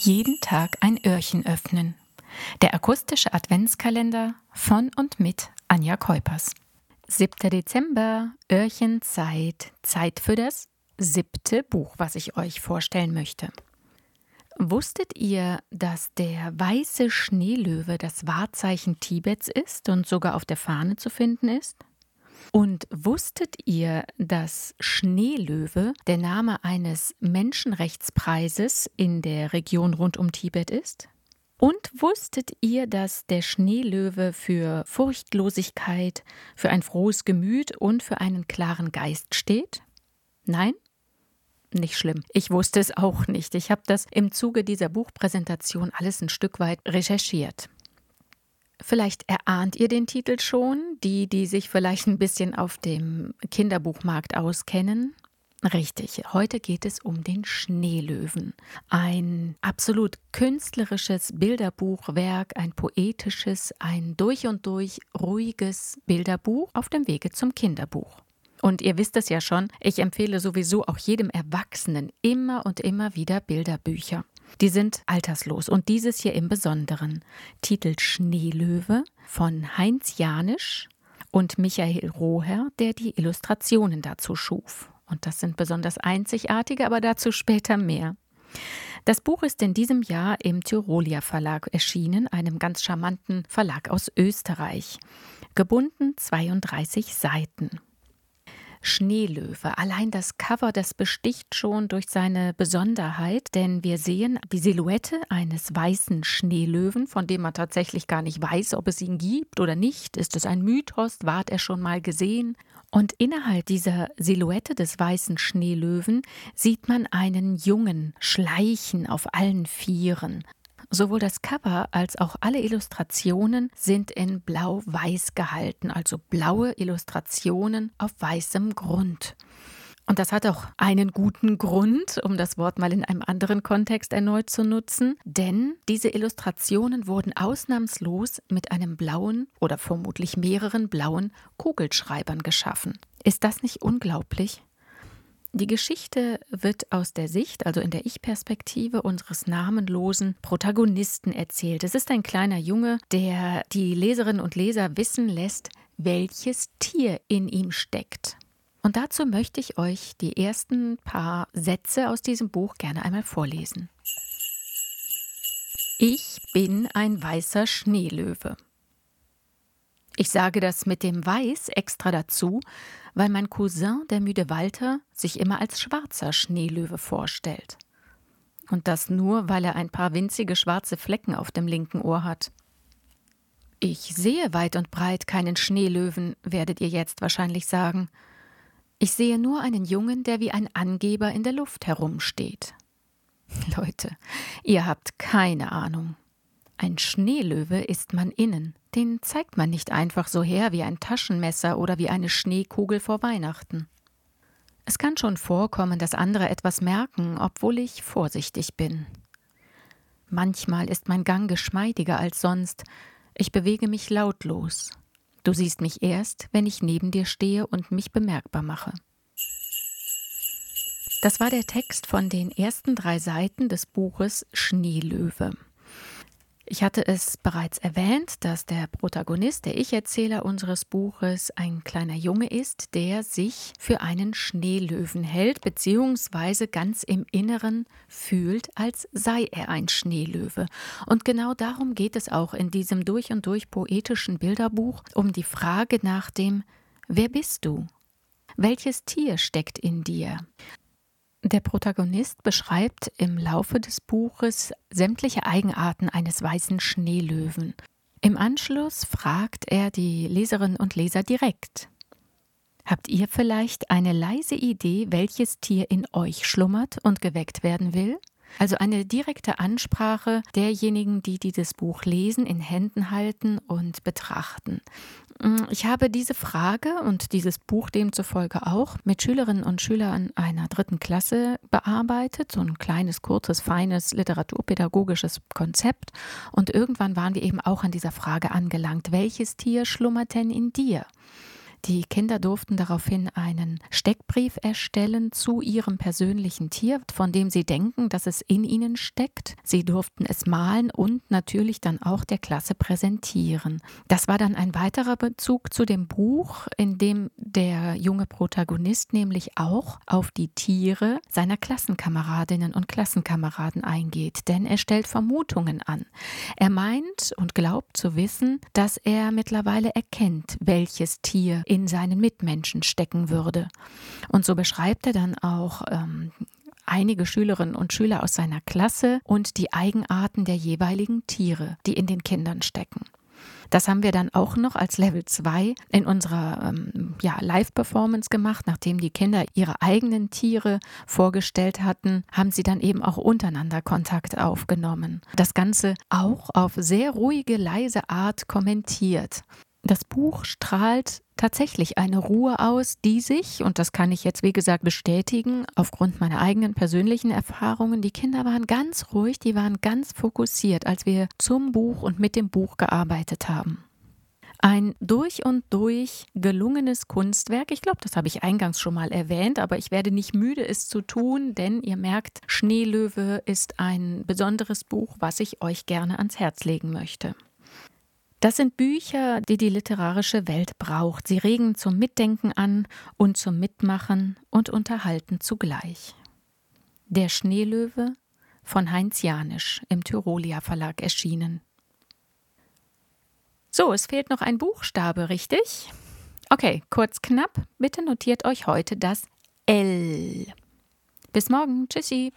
Jeden Tag ein Öhrchen öffnen. Der akustische Adventskalender von und mit Anja Keupers. 7. Dezember, Öhrchenzeit, Zeit für das siebte Buch, was ich euch vorstellen möchte. Wusstet ihr, dass der weiße Schneelöwe das Wahrzeichen Tibets ist und sogar auf der Fahne zu finden ist? Und wusstet ihr, dass Schneelöwe der Name eines Menschenrechtspreises in der Region rund um Tibet ist? Und wusstet ihr, dass der Schneelöwe für Furchtlosigkeit, für ein frohes Gemüt und für einen klaren Geist steht? Nein? Nicht schlimm. Ich wusste es auch nicht. Ich habe das im Zuge dieser Buchpräsentation alles ein Stück weit recherchiert. Vielleicht erahnt ihr den Titel schon, die, die sich vielleicht ein bisschen auf dem Kinderbuchmarkt auskennen. Richtig, heute geht es um den Schneelöwen. Ein absolut künstlerisches Bilderbuchwerk, ein poetisches, ein durch und durch ruhiges Bilderbuch auf dem Wege zum Kinderbuch. Und ihr wisst es ja schon, ich empfehle sowieso auch jedem Erwachsenen immer und immer wieder Bilderbücher. Die sind alterslos und dieses hier im Besonderen. Titel Schneelöwe von Heinz Janisch und Michael Roher, der die Illustrationen dazu schuf. Und das sind besonders einzigartige, aber dazu später mehr. Das Buch ist in diesem Jahr im Tyrolia Verlag erschienen, einem ganz charmanten Verlag aus Österreich. Gebunden 32 Seiten. Schneelöwe. Allein das Cover, das besticht schon durch seine Besonderheit, denn wir sehen die Silhouette eines weißen Schneelöwen, von dem man tatsächlich gar nicht weiß, ob es ihn gibt oder nicht. Ist es ein Mythos? Ward er schon mal gesehen? Und innerhalb dieser Silhouette des weißen Schneelöwen sieht man einen Jungen schleichen auf allen Vieren. Sowohl das Cover als auch alle Illustrationen sind in blau-weiß gehalten, also blaue Illustrationen auf weißem Grund. Und das hat auch einen guten Grund, um das Wort mal in einem anderen Kontext erneut zu nutzen, denn diese Illustrationen wurden ausnahmslos mit einem blauen oder vermutlich mehreren blauen Kugelschreibern geschaffen. Ist das nicht unglaublich? Die Geschichte wird aus der Sicht, also in der Ich-Perspektive unseres namenlosen Protagonisten erzählt. Es ist ein kleiner Junge, der die Leserinnen und Leser wissen lässt, welches Tier in ihm steckt. Und dazu möchte ich euch die ersten paar Sätze aus diesem Buch gerne einmal vorlesen. Ich bin ein weißer Schneelöwe. Ich sage das mit dem Weiß extra dazu, weil mein Cousin, der müde Walter, sich immer als schwarzer Schneelöwe vorstellt. Und das nur, weil er ein paar winzige schwarze Flecken auf dem linken Ohr hat. Ich sehe weit und breit keinen Schneelöwen, werdet ihr jetzt wahrscheinlich sagen. Ich sehe nur einen Jungen, der wie ein Angeber in der Luft herumsteht. Leute, ihr habt keine Ahnung. Ein Schneelöwe ist man innen. Den zeigt man nicht einfach so her wie ein Taschenmesser oder wie eine Schneekugel vor Weihnachten. Es kann schon vorkommen, dass andere etwas merken, obwohl ich vorsichtig bin. Manchmal ist mein Gang geschmeidiger als sonst. Ich bewege mich lautlos. Du siehst mich erst, wenn ich neben dir stehe und mich bemerkbar mache. Das war der Text von den ersten drei Seiten des Buches Schneelöwe. Ich hatte es bereits erwähnt, dass der Protagonist, der Ich-Erzähler unseres Buches, ein kleiner Junge ist, der sich für einen Schneelöwen hält, beziehungsweise ganz im Inneren fühlt, als sei er ein Schneelöwe. Und genau darum geht es auch in diesem durch und durch poetischen Bilderbuch, um die Frage nach dem Wer bist du? Welches Tier steckt in dir? Der Protagonist beschreibt im Laufe des Buches sämtliche Eigenarten eines weißen Schneelöwen. Im Anschluss fragt er die Leserinnen und Leser direkt. Habt ihr vielleicht eine leise Idee, welches Tier in euch schlummert und geweckt werden will? Also eine direkte Ansprache derjenigen, die dieses Buch lesen, in Händen halten und betrachten. Mm, ich habe diese Frage und dieses Buch demzufolge auch mit Schülerinnen und Schülern einer dritten Klasse bearbeitet, so ein kleines, kurzes, feines literaturpädagogisches Konzept. Und irgendwann waren wir eben auch an dieser Frage angelangt, welches Tier schlummert denn in dir? Die Kinder durften daraufhin einen Steckbrief erstellen zu ihrem persönlichen Tier, von dem sie denken, dass es in ihnen steckt. Sie durften es malen und natürlich dann auch der Klasse präsentieren. Das war dann ein weiterer Bezug zu dem Buch, in dem der junge Protagonist nämlich auch auf die Tiere seiner Klassenkameradinnen und Klassenkameraden eingeht, denn er stellt Vermutungen an. Er meint und glaubt zu wissen, dass er mittlerweile erkennt, welches Tier in seinen Mitmenschen stecken würde. Und so beschreibt er dann auch ähm, einige Schülerinnen und Schüler aus seiner Klasse und die Eigenarten der jeweiligen Tiere, die in den Kindern stecken. Das haben wir dann auch noch als Level 2 in unserer ähm, ja, Live-Performance gemacht. Nachdem die Kinder ihre eigenen Tiere vorgestellt hatten, haben sie dann eben auch untereinander Kontakt aufgenommen. Das Ganze auch auf sehr ruhige, leise Art kommentiert. Das Buch strahlt tatsächlich eine Ruhe aus, die sich, und das kann ich jetzt wie gesagt bestätigen, aufgrund meiner eigenen persönlichen Erfahrungen, die Kinder waren ganz ruhig, die waren ganz fokussiert, als wir zum Buch und mit dem Buch gearbeitet haben. Ein durch und durch gelungenes Kunstwerk. Ich glaube, das habe ich eingangs schon mal erwähnt, aber ich werde nicht müde, es zu tun, denn ihr merkt, Schneelöwe ist ein besonderes Buch, was ich euch gerne ans Herz legen möchte. Das sind Bücher, die die literarische Welt braucht. Sie regen zum Mitdenken an und zum Mitmachen und unterhalten zugleich. Der Schneelöwe von Heinz Janisch im Tyrolia Verlag erschienen. So, es fehlt noch ein Buchstabe, richtig? Okay, kurz knapp, bitte notiert euch heute das L. Bis morgen, tschüssi.